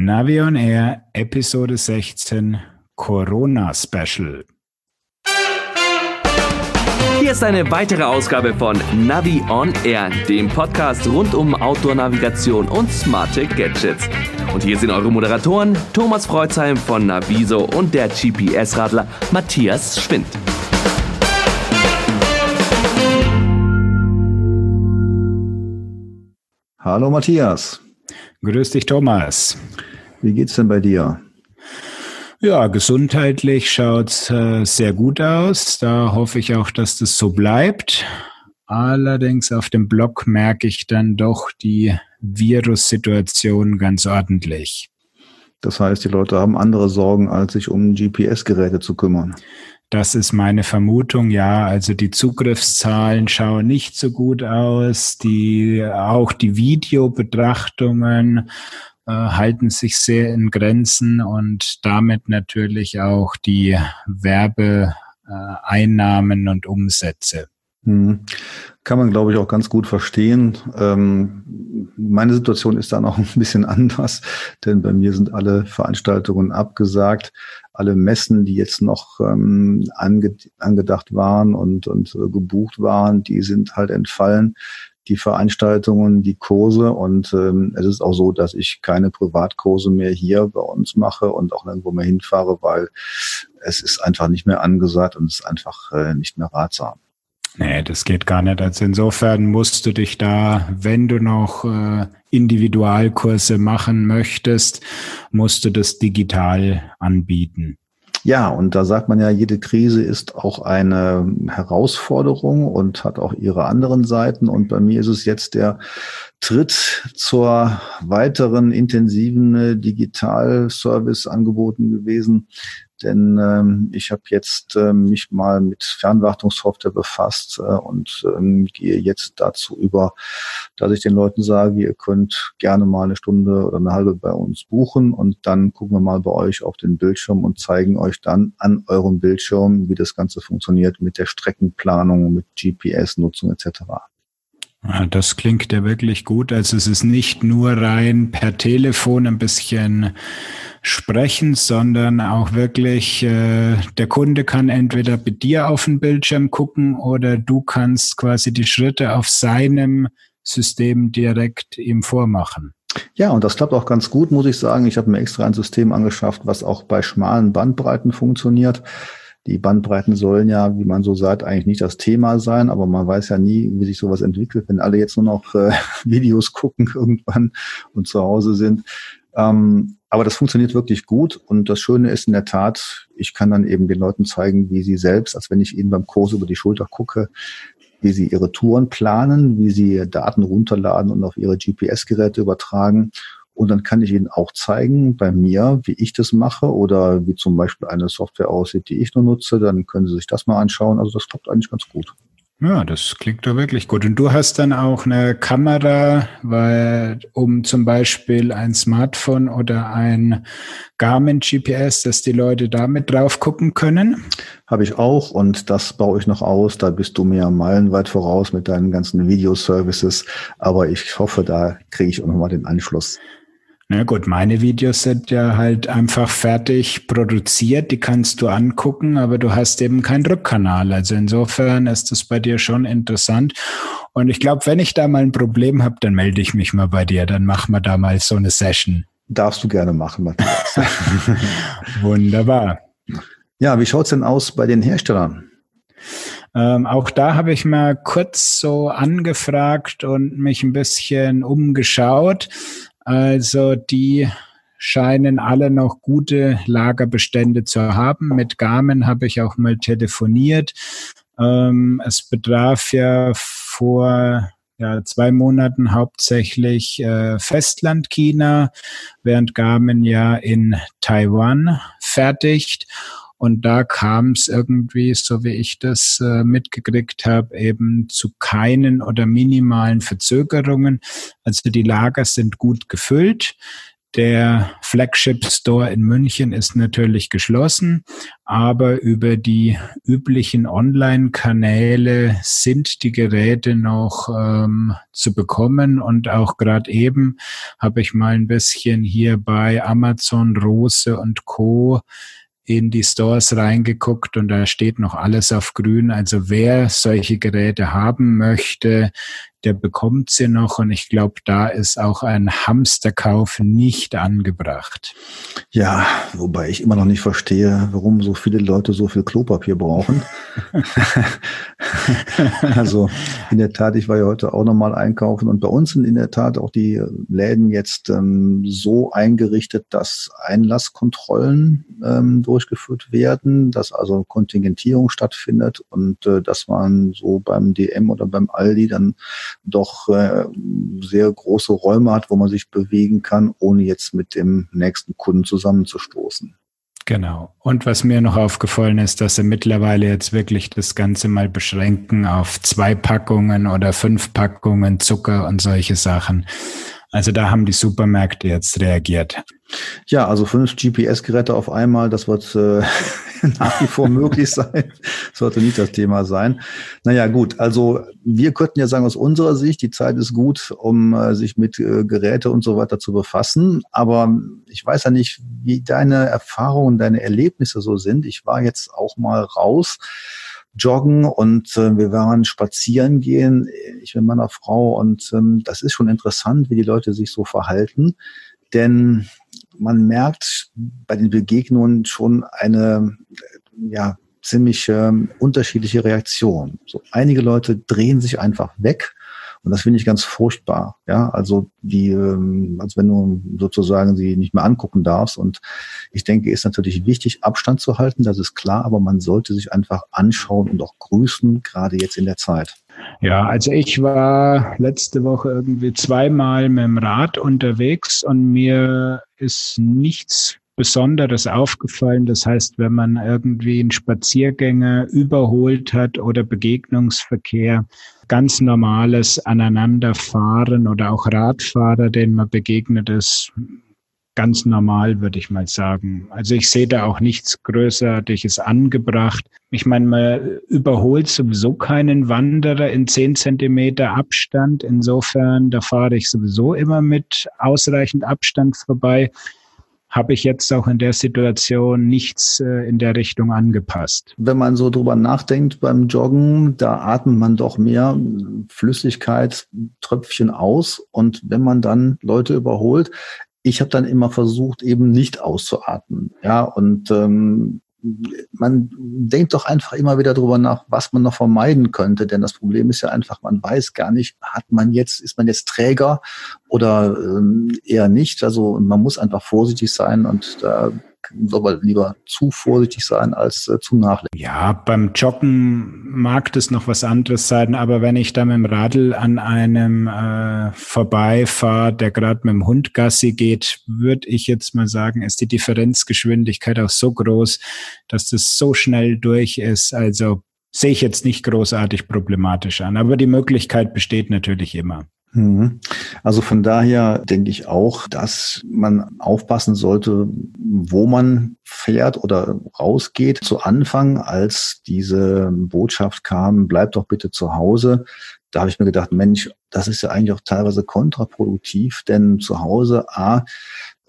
Navion Air Episode 16 Corona Special. Hier ist eine weitere Ausgabe von Navi on Air, dem Podcast rund um Outdoor-Navigation und smarte Gadgets. Und hier sind eure Moderatoren Thomas Freuzheim von Naviso und der GPS-Radler Matthias Schwind. Hallo Matthias. Grüß dich, Thomas. Wie geht's denn bei dir? Ja, gesundheitlich schaut's äh, sehr gut aus. Da hoffe ich auch, dass das so bleibt. Allerdings auf dem Blog merke ich dann doch die Virussituation ganz ordentlich. Das heißt, die Leute haben andere Sorgen, als sich um GPS-Geräte zu kümmern. Das ist meine Vermutung, ja. Also die Zugriffszahlen schauen nicht so gut aus. Die, auch die Videobetrachtungen äh, halten sich sehr in Grenzen und damit natürlich auch die Werbeeinnahmen und Umsätze. Hm. Kann man, glaube ich, auch ganz gut verstehen. Ähm, meine Situation ist dann auch ein bisschen anders, denn bei mir sind alle Veranstaltungen abgesagt. Alle Messen, die jetzt noch ähm, ange angedacht waren und, und äh, gebucht waren, die sind halt entfallen die Veranstaltungen, die Kurse und ähm, es ist auch so, dass ich keine Privatkurse mehr hier bei uns mache und auch irgendwo mehr hinfahre, weil es ist einfach nicht mehr angesagt und es ist einfach äh, nicht mehr ratsam. Nee, das geht gar nicht. Also insofern musst du dich da, wenn du noch äh, Individualkurse machen möchtest, musst du das digital anbieten. Ja, und da sagt man ja, jede Krise ist auch eine Herausforderung und hat auch ihre anderen Seiten. Und bei mir ist es jetzt der Tritt zur weiteren intensiven Digitalservice angeboten gewesen, denn ähm, ich habe jetzt ähm, mich mal mit Fernwartungssoftware befasst äh, und ähm, gehe jetzt dazu über, dass ich den Leuten sage, ihr könnt gerne mal eine Stunde oder eine halbe bei uns buchen und dann gucken wir mal bei euch auf den Bildschirm und zeigen euch dann an eurem Bildschirm, wie das Ganze funktioniert mit der Streckenplanung, mit GPS-Nutzung etc. Das klingt ja wirklich gut. Also es ist nicht nur rein per Telefon ein bisschen sprechen, sondern auch wirklich, äh, der Kunde kann entweder bei dir auf den Bildschirm gucken oder du kannst quasi die Schritte auf seinem System direkt ihm vormachen. Ja, und das klappt auch ganz gut, muss ich sagen. Ich habe mir extra ein System angeschafft, was auch bei schmalen Bandbreiten funktioniert. Die Bandbreiten sollen ja, wie man so sagt, eigentlich nicht das Thema sein, aber man weiß ja nie, wie sich sowas entwickelt, wenn alle jetzt nur noch äh, Videos gucken irgendwann und zu Hause sind. Ähm, aber das funktioniert wirklich gut und das Schöne ist in der Tat, ich kann dann eben den Leuten zeigen, wie sie selbst, als wenn ich ihnen beim Kurs über die Schulter gucke, wie sie ihre Touren planen, wie sie Daten runterladen und auf ihre GPS-Geräte übertragen. Und dann kann ich Ihnen auch zeigen bei mir, wie ich das mache oder wie zum Beispiel eine Software aussieht, die ich nur nutze. Dann können Sie sich das mal anschauen. Also das klappt eigentlich ganz gut. Ja, das klingt doch wirklich gut. Und du hast dann auch eine Kamera, weil um zum Beispiel ein Smartphone oder ein Garmin GPS, dass die Leute damit drauf gucken können? Habe ich auch und das baue ich noch aus. Da bist du mir meilenweit voraus mit deinen ganzen Videoservices. Aber ich hoffe, da kriege ich auch nochmal den Anschluss. Na gut, meine Videos sind ja halt einfach fertig produziert, die kannst du angucken, aber du hast eben keinen Rückkanal. Also insofern ist das bei dir schon interessant. Und ich glaube, wenn ich da mal ein Problem habe, dann melde ich mich mal bei dir, dann machen wir da mal so eine Session. Darfst du gerne machen, Matthias. Wunderbar. Ja, wie schaut's denn aus bei den Herstellern? Ähm, auch da habe ich mal kurz so angefragt und mich ein bisschen umgeschaut. Also die scheinen alle noch gute Lagerbestände zu haben. Mit Garmin habe ich auch mal telefoniert. Ähm, es betraf ja vor ja, zwei Monaten hauptsächlich äh, Festland China, während Garmin ja in Taiwan fertigt. Und da kam es irgendwie, so wie ich das äh, mitgekriegt habe, eben zu keinen oder minimalen Verzögerungen. Also die Lager sind gut gefüllt. Der Flagship Store in München ist natürlich geschlossen, aber über die üblichen Online-Kanäle sind die Geräte noch ähm, zu bekommen. Und auch gerade eben habe ich mal ein bisschen hier bei Amazon, Rose und Co in die Stores reingeguckt und da steht noch alles auf grün. Also wer solche Geräte haben möchte, der bekommt sie noch und ich glaube, da ist auch ein Hamsterkauf nicht angebracht. Ja, wobei ich immer noch nicht verstehe, warum so viele Leute so viel Klopapier brauchen. also in der Tat, ich war ja heute auch nochmal einkaufen und bei uns sind in der Tat auch die Läden jetzt ähm, so eingerichtet, dass Einlasskontrollen ähm, durchgeführt werden, dass also Kontingentierung stattfindet und äh, dass man so beim DM oder beim Aldi dann doch äh, sehr große Räume hat, wo man sich bewegen kann, ohne jetzt mit dem nächsten Kunden zusammenzustoßen. Genau. Und was mir noch aufgefallen ist, dass sie mittlerweile jetzt wirklich das Ganze mal beschränken auf zwei Packungen oder fünf Packungen Zucker und solche Sachen. Also da haben die Supermärkte jetzt reagiert. Ja, also fünf GPS-Geräte auf einmal, das wird äh, nach wie vor möglich sein. Sollte nicht das Thema sein. Naja, gut, also wir könnten ja sagen, aus unserer Sicht, die Zeit ist gut, um äh, sich mit äh, Geräte und so weiter zu befassen. Aber ich weiß ja nicht, wie deine Erfahrungen, deine Erlebnisse so sind. Ich war jetzt auch mal raus joggen und äh, wir waren spazieren gehen, ich mit meiner Frau und ähm, das ist schon interessant, wie die Leute sich so verhalten, denn man merkt bei den Begegnungen schon eine ja ziemlich äh, unterschiedliche Reaktion. So einige Leute drehen sich einfach weg und das finde ich ganz furchtbar. Ja, also die, ähm, als wenn du sozusagen sie nicht mehr angucken darfst. Und ich denke, ist natürlich wichtig, Abstand zu halten, das ist klar, aber man sollte sich einfach anschauen und auch grüßen, gerade jetzt in der Zeit. Ja, also ich war letzte Woche irgendwie zweimal mit dem Rad unterwegs und mir ist nichts Besonderes aufgefallen. Das heißt, wenn man irgendwie einen Spaziergänger überholt hat oder Begegnungsverkehr, ganz normales Aneinanderfahren oder auch Radfahrer, denen man begegnet ist, ganz normal, würde ich mal sagen. Also ich sehe da auch nichts Größerartiges angebracht. Ich meine, man überholt sowieso keinen Wanderer in zehn Zentimeter Abstand. Insofern, da fahre ich sowieso immer mit ausreichend Abstand vorbei habe ich jetzt auch in der Situation nichts äh, in der Richtung angepasst. Wenn man so drüber nachdenkt beim Joggen, da atmet man doch mehr Flüssigkeit, Tröpfchen aus. Und wenn man dann Leute überholt, ich habe dann immer versucht, eben nicht auszuatmen. Ja, und ähm, man denkt doch einfach immer wieder darüber nach, was man noch vermeiden könnte. Denn das Problem ist ja einfach, man weiß gar nicht, hat man jetzt, ist man jetzt Träger oder ähm, eher nicht. Also man muss einfach vorsichtig sein und da soll man lieber zu vorsichtig sein als äh, zu nachlässig. Ja, beim Joggen mag das noch was anderes sein, aber wenn ich da mit dem Radl an einem äh, vorbeifahre, der gerade mit dem Hund Gassi geht, würde ich jetzt mal sagen, ist die Differenzgeschwindigkeit auch so groß, dass das so schnell durch ist. Also sehe ich jetzt nicht großartig problematisch an, aber die Möglichkeit besteht natürlich immer. Mhm. Also von daher denke ich auch, dass man aufpassen sollte, wo man fährt oder rausgeht. Zu Anfang, als diese Botschaft kam, bleib doch bitte zu Hause, da habe ich mir gedacht, Mensch, das ist ja eigentlich auch teilweise kontraproduktiv, denn zu Hause, a,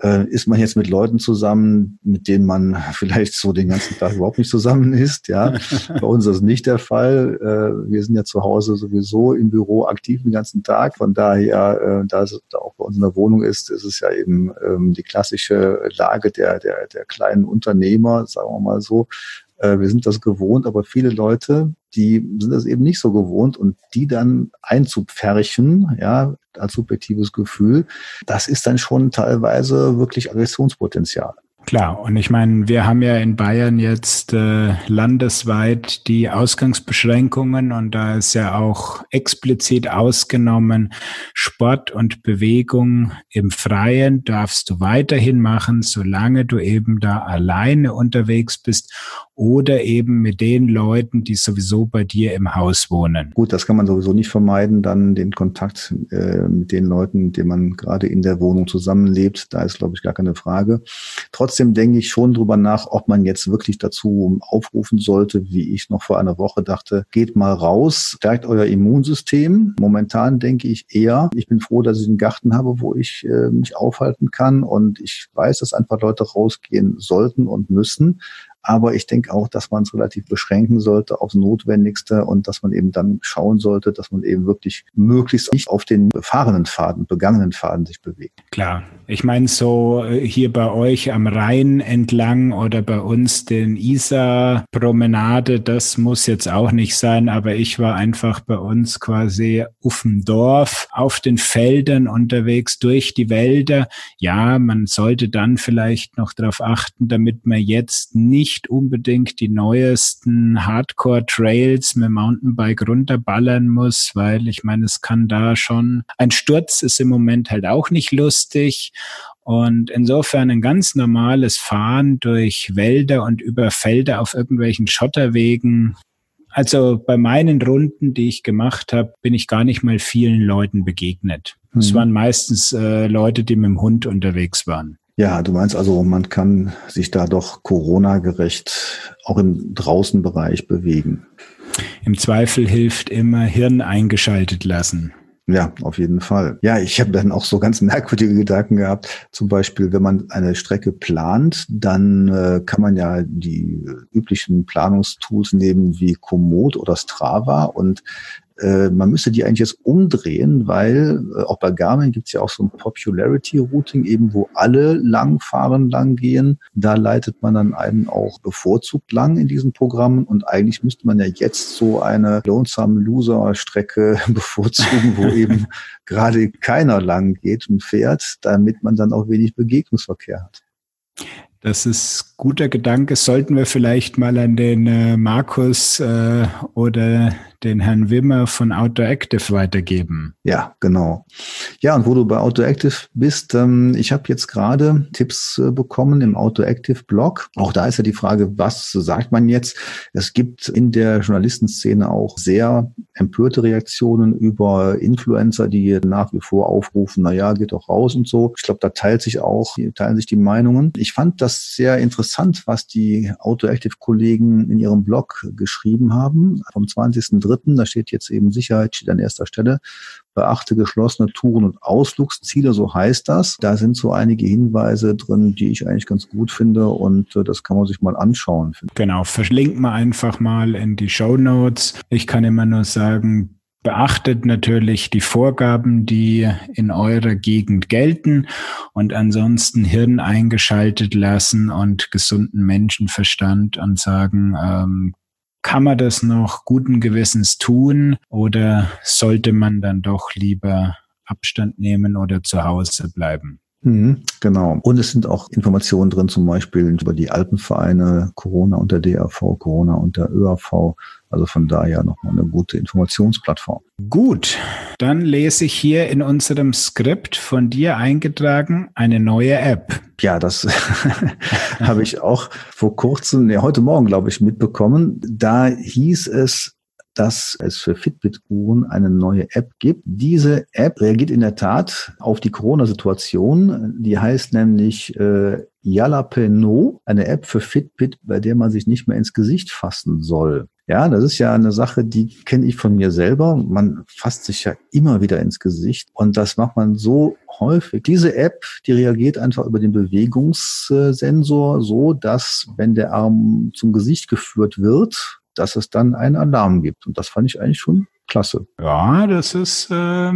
äh, ist man jetzt mit Leuten zusammen, mit denen man vielleicht so den ganzen Tag überhaupt nicht zusammen ist. Ja, bei uns ist das nicht der Fall. Äh, wir sind ja zu Hause sowieso im Büro aktiv den ganzen Tag. Von daher, äh, da es auch bei uns in der Wohnung ist, ist es ja eben ähm, die klassische Lage der, der, der kleinen Unternehmer, sagen wir mal so. Äh, wir sind das gewohnt, aber viele Leute, die sind das eben nicht so gewohnt und die dann einzupferchen, ja, als subjektives Gefühl, das ist dann schon teilweise wirklich Aggressionspotenzial. Klar, und ich meine, wir haben ja in Bayern jetzt äh, landesweit die Ausgangsbeschränkungen und da ist ja auch explizit ausgenommen, Sport und Bewegung im Freien darfst du weiterhin machen, solange du eben da alleine unterwegs bist oder eben mit den Leuten, die sowieso bei dir im Haus wohnen. Gut, das kann man sowieso nicht vermeiden, dann den Kontakt äh, mit den Leuten, mit denen man gerade in der Wohnung zusammenlebt. Da ist, glaube ich, gar keine Frage. Trotzdem denke ich schon drüber nach, ob man jetzt wirklich dazu aufrufen sollte, wie ich noch vor einer Woche dachte, geht mal raus, stärkt euer Immunsystem. Momentan denke ich eher, ich bin froh, dass ich einen Garten habe, wo ich äh, mich aufhalten kann und ich weiß, dass einfach Leute rausgehen sollten und müssen. Aber ich denke auch, dass man es relativ beschränken sollte aufs Notwendigste und dass man eben dann schauen sollte, dass man eben wirklich möglichst nicht auf den befahrenen Faden, begangenen Faden sich bewegt. Klar. Ich meine, so äh, hier bei euch am Rhein entlang oder bei uns den Isar-Promenade, das muss jetzt auch nicht sein, aber ich war einfach bei uns quasi auf dem Dorf, auf den Feldern unterwegs, durch die Wälder. Ja, man sollte dann vielleicht noch darauf achten, damit man jetzt nicht unbedingt die neuesten Hardcore-Trails mit Mountainbike runterballern muss, weil ich meine, es kann da schon, ein Sturz ist im Moment halt auch nicht lustig. Und insofern ein ganz normales Fahren durch Wälder und über Felder auf irgendwelchen Schotterwegen. Also bei meinen Runden, die ich gemacht habe, bin ich gar nicht mal vielen Leuten begegnet. Mhm. Es waren meistens äh, Leute, die mit dem Hund unterwegs waren. Ja, du meinst also, man kann sich da doch Corona-gerecht auch im Draußenbereich bewegen. Im Zweifel hilft immer Hirn eingeschaltet lassen. Ja, auf jeden Fall. Ja, ich habe dann auch so ganz merkwürdige Gedanken gehabt. Zum Beispiel, wenn man eine Strecke plant, dann äh, kann man ja die üblichen Planungstools nehmen wie Komoot oder Strava und äh, man müsste die eigentlich jetzt umdrehen, weil äh, auch bei Garmin gibt es ja auch so ein Popularity Routing, eben wo alle langfahren, lang gehen. Da leitet man dann einen auch bevorzugt lang in diesen Programmen und eigentlich müsste man ja jetzt so eine Lonesome Loser Strecke bevorzugen, wo eben gerade keiner lang geht und fährt, damit man dann auch wenig Begegnungsverkehr hat. Das ist guter Gedanke. Sollten wir vielleicht mal an den äh, Markus äh, oder den Herrn Wimmer von Outdoor Active weitergeben. Ja, genau. Ja, und wo du bei Outdoor Active bist, ähm, ich habe jetzt gerade Tipps äh, bekommen im Outdoor Active Blog. Auch da ist ja die Frage, was sagt man jetzt? Es gibt in der Journalistenszene auch sehr empörte Reaktionen über Influencer, die nach wie vor aufrufen, na ja, geht doch raus und so. Ich glaube, da teilt sich auch, teilen sich die Meinungen. Ich fand das sehr interessant, was die Outdoor Active Kollegen in ihrem Blog geschrieben haben. Vom 20 dritten, da steht jetzt eben Sicherheit, steht an erster Stelle, beachte geschlossene Touren und Ausflugsziele, so heißt das. Da sind so einige Hinweise drin, die ich eigentlich ganz gut finde und äh, das kann man sich mal anschauen. Genau, verlinken wir einfach mal in die Show Notes. Ich kann immer nur sagen, Beachtet natürlich die Vorgaben, die in eurer Gegend gelten und ansonsten Hirn eingeschaltet lassen und gesunden Menschenverstand und sagen, ähm, kann man das noch guten Gewissens tun oder sollte man dann doch lieber Abstand nehmen oder zu Hause bleiben? Mhm, genau. Und es sind auch Informationen drin, zum Beispiel über die Alpenvereine, Corona unter DRV, Corona unter ÖAV. Also von daher nochmal eine gute Informationsplattform. Gut, dann lese ich hier in unserem Skript von dir eingetragen eine neue App. Ja, das habe ich auch vor kurzem, ja, heute Morgen, glaube ich, mitbekommen. Da hieß es, dass es für Fitbit-Uhren eine neue App gibt. Diese App reagiert in der Tat auf die Corona-Situation. Die heißt nämlich äh, Jalapeno, eine App für Fitbit, bei der man sich nicht mehr ins Gesicht fassen soll. Ja, das ist ja eine Sache, die kenne ich von mir selber. Man fasst sich ja immer wieder ins Gesicht und das macht man so häufig. Diese App, die reagiert einfach über den Bewegungssensor so, dass wenn der Arm zum Gesicht geführt wird, dass es dann einen Alarm gibt. Und das fand ich eigentlich schon klasse. Ja, das ist äh,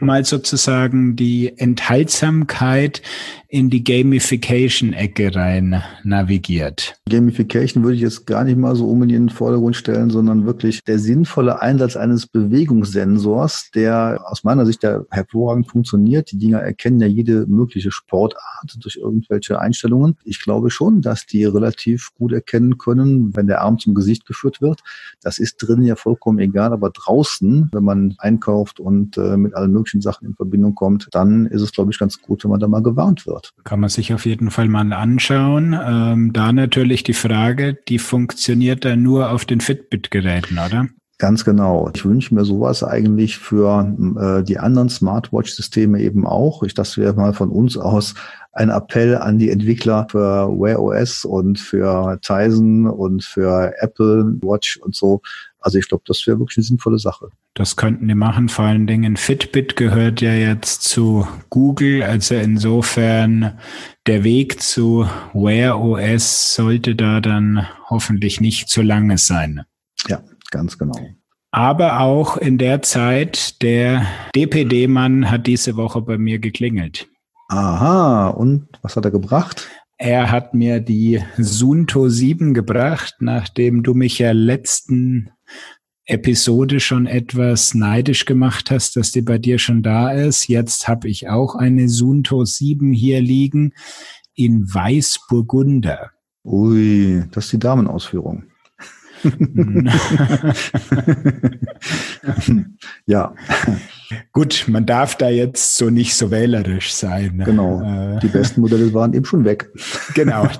mal sozusagen die Enthaltsamkeit in die Gamification-Ecke rein navigiert. Gamification würde ich jetzt gar nicht mal so unbedingt in den Vordergrund stellen, sondern wirklich der sinnvolle Einsatz eines Bewegungssensors, der aus meiner Sicht ja hervorragend funktioniert. Die Dinger erkennen ja jede mögliche Sportart durch irgendwelche Einstellungen. Ich glaube schon, dass die relativ gut erkennen können, wenn der Arm zum Gesicht geführt wird. Das ist drinnen ja vollkommen egal, aber draußen, wenn man einkauft und äh, mit allen möglichen Sachen in Verbindung kommt, dann ist es, glaube ich, ganz gut, wenn man da mal gewarnt wird wird. Kann man sich auf jeden Fall mal anschauen. Ähm, da natürlich die Frage, die funktioniert dann nur auf den Fitbit-Geräten, oder? Ganz genau. Ich wünsche mir sowas eigentlich für äh, die anderen Smartwatch-Systeme eben auch. Ich, das wäre mal von uns aus ein Appell an die Entwickler für Wear OS und für Tizen und für Apple Watch und so. Also ich glaube, das wäre wirklich eine sinnvolle Sache. Das könnten die machen. Vor allen Dingen Fitbit gehört ja jetzt zu Google. Also insofern der Weg zu Wear OS sollte da dann hoffentlich nicht zu lange sein. Ja, ganz genau. Aber auch in der Zeit, der DPD-Mann hat diese Woche bei mir geklingelt. Aha, und was hat er gebracht? Er hat mir die Sunto 7 gebracht, nachdem du mich ja letzten Episode schon etwas neidisch gemacht hast, dass die bei dir schon da ist. Jetzt habe ich auch eine Sunto 7 hier liegen in Weißburgunder. Ui, das ist die Damenausführung. ja. Gut, man darf da jetzt so nicht so wählerisch sein. Genau. Äh, die besten Modelle waren eben schon weg. Genau.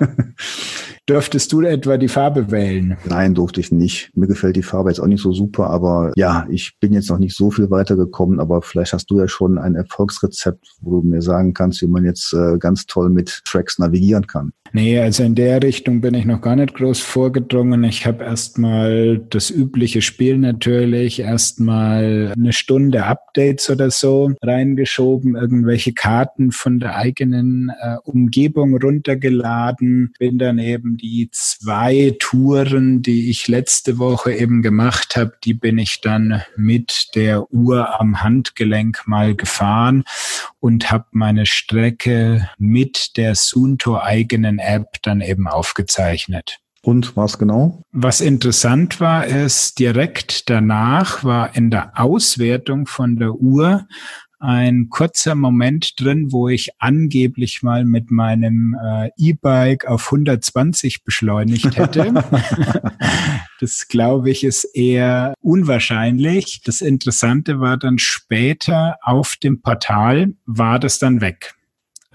Dürftest du etwa die Farbe wählen? Nein, durfte ich nicht. Mir gefällt die Farbe jetzt auch nicht so super, aber ja, ich bin jetzt noch nicht so viel weitergekommen, aber vielleicht hast du ja schon ein Erfolgsrezept, wo du mir sagen kannst, wie man jetzt äh, ganz toll mit Tracks navigieren kann. Nee, also in der Richtung bin ich noch gar nicht groß vorgedrungen. Ich habe erstmal das übliche Spiel natürlich, erstmal eine Stunde Updates oder so reingeschoben, irgendwelche Karten von der eigenen äh, Umgebung runtergeladen, bin dann eben die zwei Touren, die ich letzte Woche eben gemacht habe, die bin ich dann mit der Uhr am Handgelenk mal gefahren und habe meine Strecke mit der Sunto eigenen App dann eben aufgezeichnet. Und was genau? Was interessant war, ist, direkt danach war in der Auswertung von der Uhr ein kurzer Moment drin, wo ich angeblich mal mit meinem äh, E-Bike auf 120 beschleunigt hätte. das glaube ich ist eher unwahrscheinlich. Das Interessante war dann später auf dem Portal war das dann weg.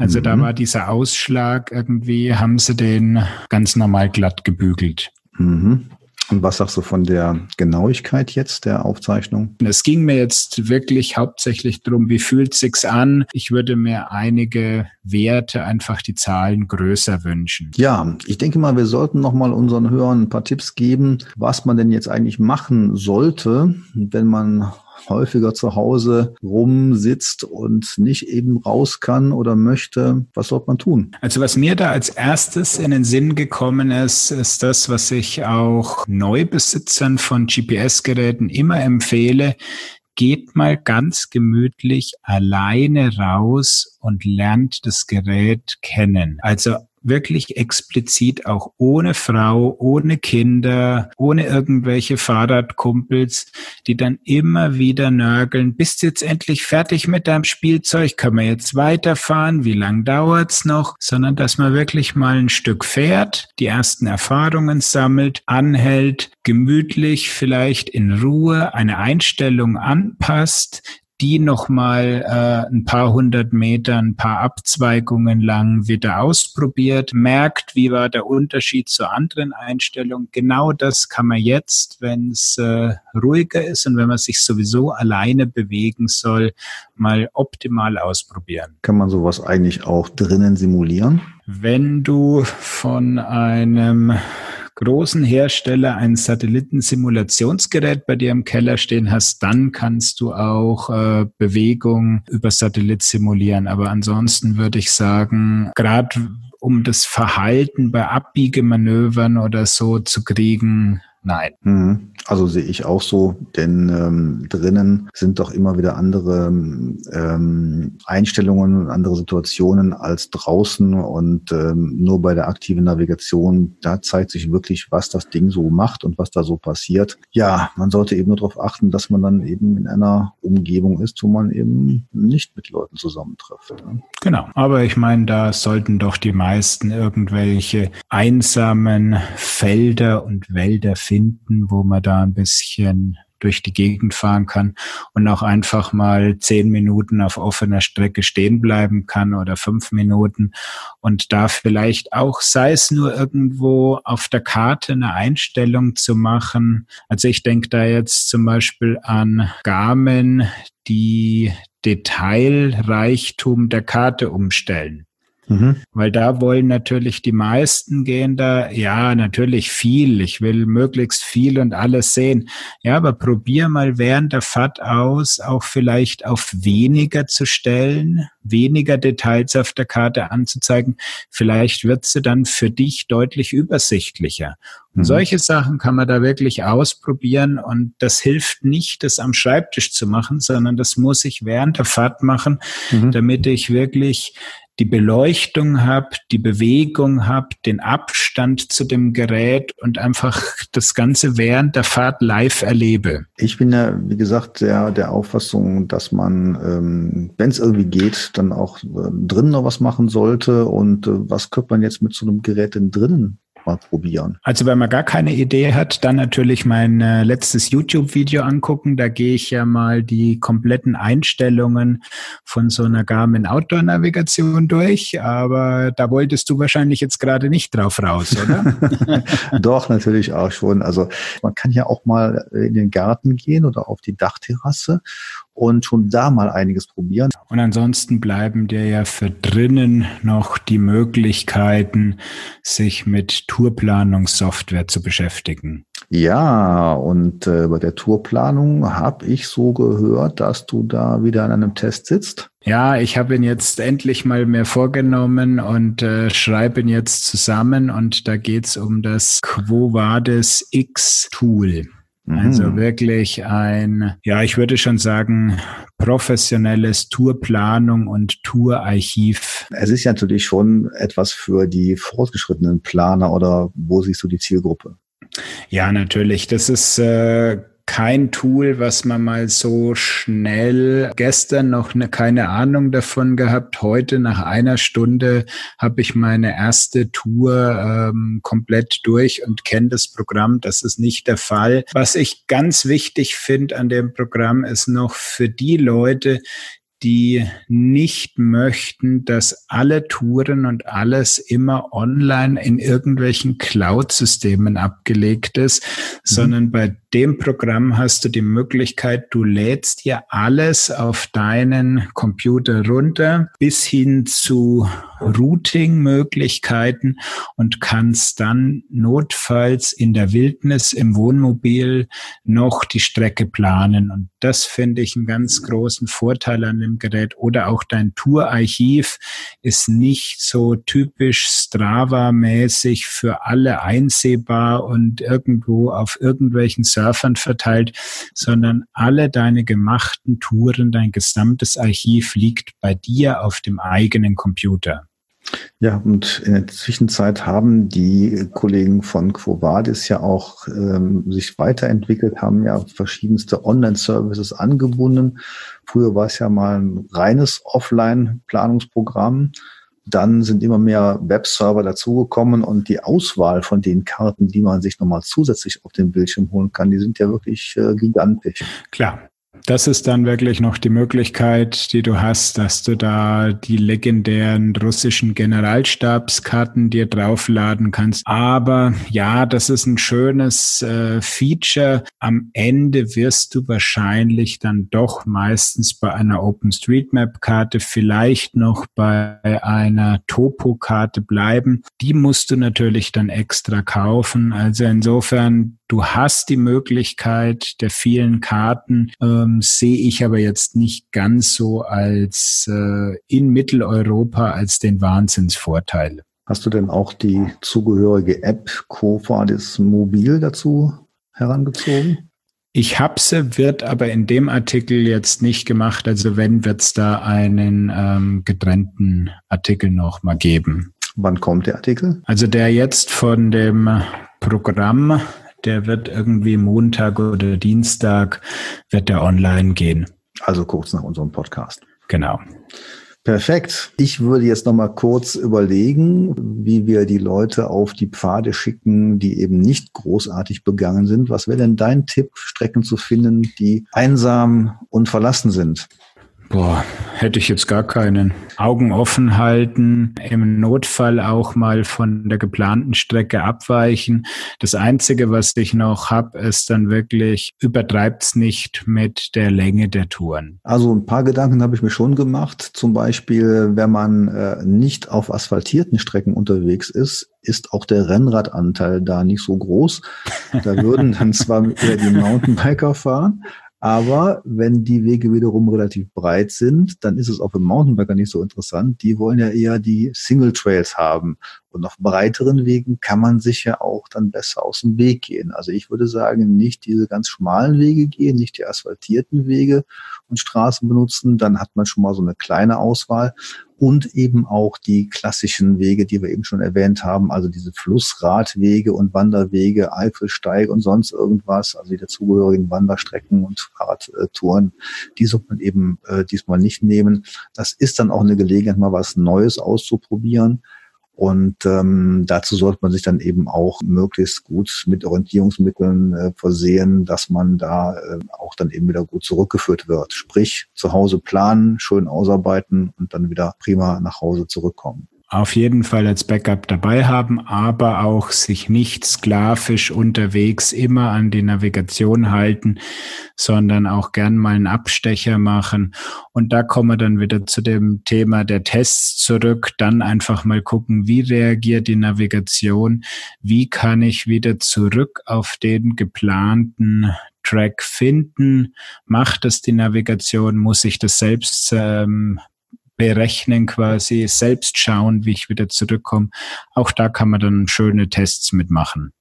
Also mhm. da war dieser Ausschlag irgendwie, haben sie den ganz normal glatt gebügelt. Mhm. Und was sagst du von der Genauigkeit jetzt der Aufzeichnung? Es ging mir jetzt wirklich hauptsächlich darum, wie fühlt sich's an? Ich würde mir einige Werte, einfach die Zahlen größer wünschen. Ja, ich denke mal, wir sollten noch mal unseren Hörern ein paar Tipps geben, was man denn jetzt eigentlich machen sollte, wenn man häufiger zu Hause rumsitzt und nicht eben raus kann oder möchte, was sollte man tun? Also was mir da als erstes in den Sinn gekommen ist, ist das, was ich auch Neubesitzern von GPS-Geräten immer empfehle. Geht mal ganz gemütlich alleine raus und lernt das Gerät kennen. Also wirklich explizit auch ohne Frau, ohne Kinder, ohne irgendwelche Fahrradkumpels, die dann immer wieder nörgeln, bist du jetzt endlich fertig mit deinem Spielzeug, können wir jetzt weiterfahren, wie lang dauert's noch, sondern dass man wirklich mal ein Stück fährt, die ersten Erfahrungen sammelt, anhält, gemütlich vielleicht in Ruhe eine Einstellung anpasst, die nochmal äh, ein paar hundert Meter, ein paar Abzweigungen lang wieder ausprobiert, merkt, wie war der Unterschied zur anderen Einstellung. Genau das kann man jetzt, wenn es äh, ruhiger ist und wenn man sich sowieso alleine bewegen soll, mal optimal ausprobieren. Kann man sowas eigentlich auch drinnen simulieren? Wenn du von einem großen Hersteller ein Satellitensimulationsgerät bei dir im Keller stehen hast, dann kannst du auch äh, Bewegung über Satellit simulieren. Aber ansonsten würde ich sagen, gerade um das Verhalten bei Abbiegemanövern oder so zu kriegen, nein. Mhm. Also sehe ich auch so, denn ähm, drinnen sind doch immer wieder andere ähm, Einstellungen und andere Situationen als draußen und ähm, nur bei der aktiven Navigation, da zeigt sich wirklich, was das Ding so macht und was da so passiert. Ja, man sollte eben nur darauf achten, dass man dann eben in einer Umgebung ist, wo man eben nicht mit Leuten zusammentrifft. Ne? Genau, aber ich meine, da sollten doch die meisten irgendwelche einsamen Felder und Wälder finden, wo man da ein bisschen durch die Gegend fahren kann und auch einfach mal zehn Minuten auf offener Strecke stehen bleiben kann oder fünf Minuten und da vielleicht auch, sei es nur irgendwo auf der Karte eine Einstellung zu machen. Also ich denke da jetzt zum Beispiel an Garmin, die Detailreichtum der Karte umstellen. Mhm. Weil da wollen natürlich die meisten gehen da, ja, natürlich viel. Ich will möglichst viel und alles sehen. Ja, aber probier mal während der Fahrt aus, auch vielleicht auf weniger zu stellen, weniger Details auf der Karte anzuzeigen. Vielleicht wird sie dann für dich deutlich übersichtlicher. Und mhm. solche Sachen kann man da wirklich ausprobieren und das hilft nicht, das am Schreibtisch zu machen, sondern das muss ich während der Fahrt machen, mhm. damit ich wirklich die Beleuchtung habe, die Bewegung habe, den Abstand zu dem Gerät und einfach das Ganze während der Fahrt live erlebe. Ich bin ja, wie gesagt, der, der Auffassung, dass man, ähm, wenn es irgendwie geht, dann auch äh, drinnen noch was machen sollte. Und äh, was könnte man jetzt mit so einem Gerät denn drinnen mal probieren. Also wenn man gar keine Idee hat, dann natürlich mein äh, letztes YouTube-Video angucken. Da gehe ich ja mal die kompletten Einstellungen von so einer Garmin Outdoor-Navigation durch. Aber da wolltest du wahrscheinlich jetzt gerade nicht drauf raus, oder? Doch, natürlich auch schon. Also man kann ja auch mal in den Garten gehen oder auf die Dachterrasse und schon da mal einiges probieren. Und ansonsten bleiben dir ja für drinnen noch die Möglichkeiten, sich mit Tourplanungssoftware zu beschäftigen. Ja, und äh, bei der Tourplanung habe ich so gehört, dass du da wieder an einem Test sitzt. Ja, ich habe ihn jetzt endlich mal mehr vorgenommen und äh, schreibe ihn jetzt zusammen und da geht's um das Quo Vadis X Also mhm. wirklich ein, ja, ich würde schon sagen, professionelles Tourplanung und Tourarchiv. Es ist ja natürlich schon etwas für die fortgeschrittenen Planer oder wo siehst du die Zielgruppe? Ja, natürlich. Das ist äh, kein Tool, was man mal so schnell gestern noch ne, keine Ahnung davon gehabt. Heute nach einer Stunde habe ich meine erste Tour ähm, komplett durch und kenne das Programm. Das ist nicht der Fall. Was ich ganz wichtig finde an dem Programm ist noch für die Leute, die nicht möchten, dass alle Touren und alles immer online in irgendwelchen Cloud-Systemen abgelegt ist, mhm. sondern bei dem Programm hast du die Möglichkeit, du lädst dir alles auf deinen Computer runter bis hin zu Routing-Möglichkeiten und kannst dann notfalls in der Wildnis im Wohnmobil noch die Strecke planen. Und das finde ich einen ganz großen Vorteil an dem Gerät. Oder auch dein Tourarchiv ist nicht so typisch Strava-mäßig für alle einsehbar und irgendwo auf irgendwelchen Surfern verteilt, sondern alle deine gemachten Touren, dein gesamtes Archiv liegt bei dir auf dem eigenen Computer. Ja, und in der Zwischenzeit haben die Kollegen von Quo Vadis ja auch ähm, sich weiterentwickelt, haben ja verschiedenste Online-Services angebunden. Früher war es ja mal ein reines Offline-Planungsprogramm. Dann sind immer mehr Webserver dazugekommen und die Auswahl von den Karten, die man sich nochmal zusätzlich auf den Bildschirm holen kann, die sind ja wirklich äh, gigantisch. Klar, das ist dann wirklich noch die Möglichkeit, die du hast, dass du da die legendären russischen Generalstabskarten dir draufladen kannst. Aber ja, das ist ein schönes äh, Feature. Am Ende wirst du wahrscheinlich dann doch meistens bei einer OpenStreetMap-Karte, vielleicht noch bei einer Topo-Karte bleiben. Die musst du natürlich dann extra kaufen. Also insofern Du hast die Möglichkeit der vielen Karten, ähm, sehe ich aber jetzt nicht ganz so als äh, in Mitteleuropa als den Wahnsinnsvorteil. Hast du denn auch die zugehörige App Kofa das Mobil dazu herangezogen? Ich habe sie, wird aber in dem Artikel jetzt nicht gemacht. Also wenn, wird es da einen ähm, getrennten Artikel noch mal geben. Wann kommt der Artikel? Also der jetzt von dem Programm, der wird irgendwie Montag oder Dienstag, wird der online gehen. Also kurz nach unserem Podcast. Genau. Perfekt. Ich würde jetzt noch mal kurz überlegen, wie wir die Leute auf die Pfade schicken, die eben nicht großartig begangen sind. Was wäre denn dein Tipp, Strecken zu finden, die einsam und verlassen sind? Boah, hätte ich jetzt gar keinen. Augen offen halten, im Notfall auch mal von der geplanten Strecke abweichen. Das Einzige, was ich noch habe, ist dann wirklich, übertreibt's nicht mit der Länge der Touren. Also ein paar Gedanken habe ich mir schon gemacht. Zum Beispiel, wenn man äh, nicht auf asphaltierten Strecken unterwegs ist, ist auch der Rennradanteil da nicht so groß. Da würden dann zwar eher die Mountainbiker fahren, aber wenn die Wege wiederum relativ breit sind, dann ist es auch für Mountainbiker nicht so interessant. Die wollen ja eher die Single Trails haben. Und auf breiteren Wegen kann man sich ja auch dann besser aus dem Weg gehen. Also ich würde sagen, nicht diese ganz schmalen Wege gehen, nicht die asphaltierten Wege und Straßen benutzen. Dann hat man schon mal so eine kleine Auswahl und eben auch die klassischen Wege, die wir eben schon erwähnt haben, also diese Flussradwege und Wanderwege, Eifelsteig und sonst irgendwas, also die dazugehörigen Wanderstrecken und Fahrradtouren, die sollte man eben äh, diesmal nicht nehmen. Das ist dann auch eine Gelegenheit, mal was Neues auszuprobieren. Und ähm, dazu sollte man sich dann eben auch möglichst gut mit Orientierungsmitteln äh, versehen, dass man da äh, auch dann eben wieder gut zurückgeführt wird. Sprich, zu Hause planen, schön ausarbeiten und dann wieder prima nach Hause zurückkommen auf jeden Fall als Backup dabei haben, aber auch sich nicht sklavisch unterwegs immer an die Navigation halten, sondern auch gern mal einen Abstecher machen. Und da kommen wir dann wieder zu dem Thema der Tests zurück. Dann einfach mal gucken, wie reagiert die Navigation? Wie kann ich wieder zurück auf den geplanten Track finden? Macht es die Navigation? Muss ich das selbst ähm, berechnen quasi, selbst schauen, wie ich wieder zurückkomme. Auch da kann man dann schöne Tests mitmachen.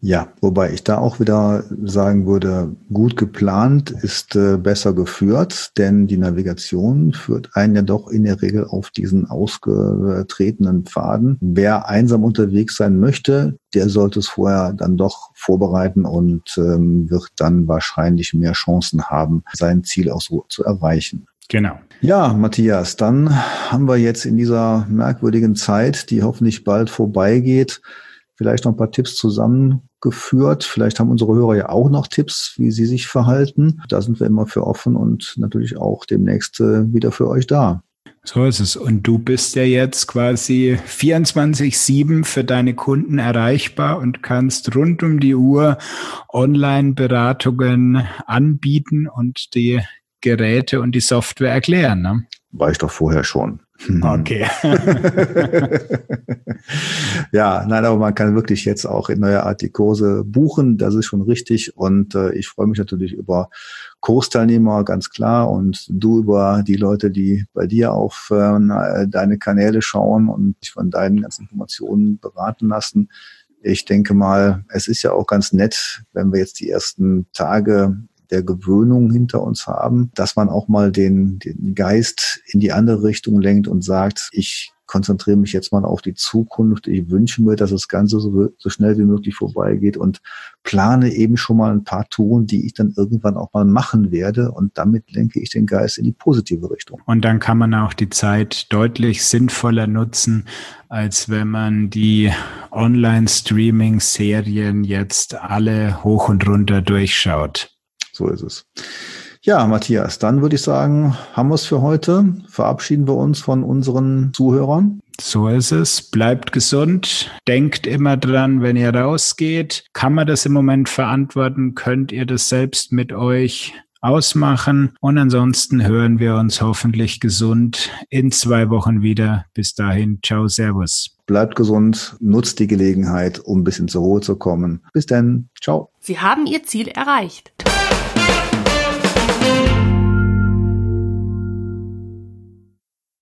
Ja, wobei ich da auch wieder sagen würde, gut geplant ist äh, besser geführt, denn die Navigation führt einen ja doch in der Regel auf diesen ausgetretenen Pfaden. Wer einsam unterwegs sein möchte, der sollte es vorher dann doch vorbereiten und ähm, wird dann wahrscheinlich mehr Chancen haben, sein Ziel auch so zu erreichen. Genau. Ja, Matthias, dann haben wir jetzt in dieser merkwürdigen Zeit, die hoffentlich bald vorbeigeht, vielleicht noch ein paar Tipps zusammengeführt. Vielleicht haben unsere Hörer ja auch noch Tipps, wie sie sich verhalten. Da sind wir immer für offen und natürlich auch demnächst äh, wieder für euch da. So ist es. Und du bist ja jetzt quasi 24-7 für deine Kunden erreichbar und kannst rund um die Uhr Online-Beratungen anbieten und die Geräte und die Software erklären. Ne? War ich doch vorher schon. Okay. ja, nein, aber man kann wirklich jetzt auch in neuer Art die Kurse buchen. Das ist schon richtig. Und äh, ich freue mich natürlich über Kursteilnehmer, ganz klar. Und du über die Leute, die bei dir auf äh, deine Kanäle schauen und sich von deinen ganzen Informationen beraten lassen. Ich denke mal, es ist ja auch ganz nett, wenn wir jetzt die ersten Tage der Gewöhnung hinter uns haben, dass man auch mal den, den Geist in die andere Richtung lenkt und sagt, ich konzentriere mich jetzt mal auf die Zukunft. Ich wünsche mir, dass das Ganze so, so, schnell wie möglich vorbeigeht und plane eben schon mal ein paar Touren, die ich dann irgendwann auch mal machen werde. Und damit lenke ich den Geist in die positive Richtung. Und dann kann man auch die Zeit deutlich sinnvoller nutzen, als wenn man die Online-Streaming-Serien jetzt alle hoch und runter durchschaut. So ist es. Ja, Matthias, dann würde ich sagen, haben wir es für heute. Verabschieden wir uns von unseren Zuhörern. So ist es. Bleibt gesund. Denkt immer dran, wenn ihr rausgeht. Kann man das im Moment verantworten? Könnt ihr das selbst mit euch ausmachen? Und ansonsten hören wir uns hoffentlich gesund in zwei Wochen wieder. Bis dahin. Ciao, Servus. Bleibt gesund. Nutzt die Gelegenheit, um ein bisschen zur Ruhe zu kommen. Bis dann. Ciao. Sie haben Ihr Ziel erreicht.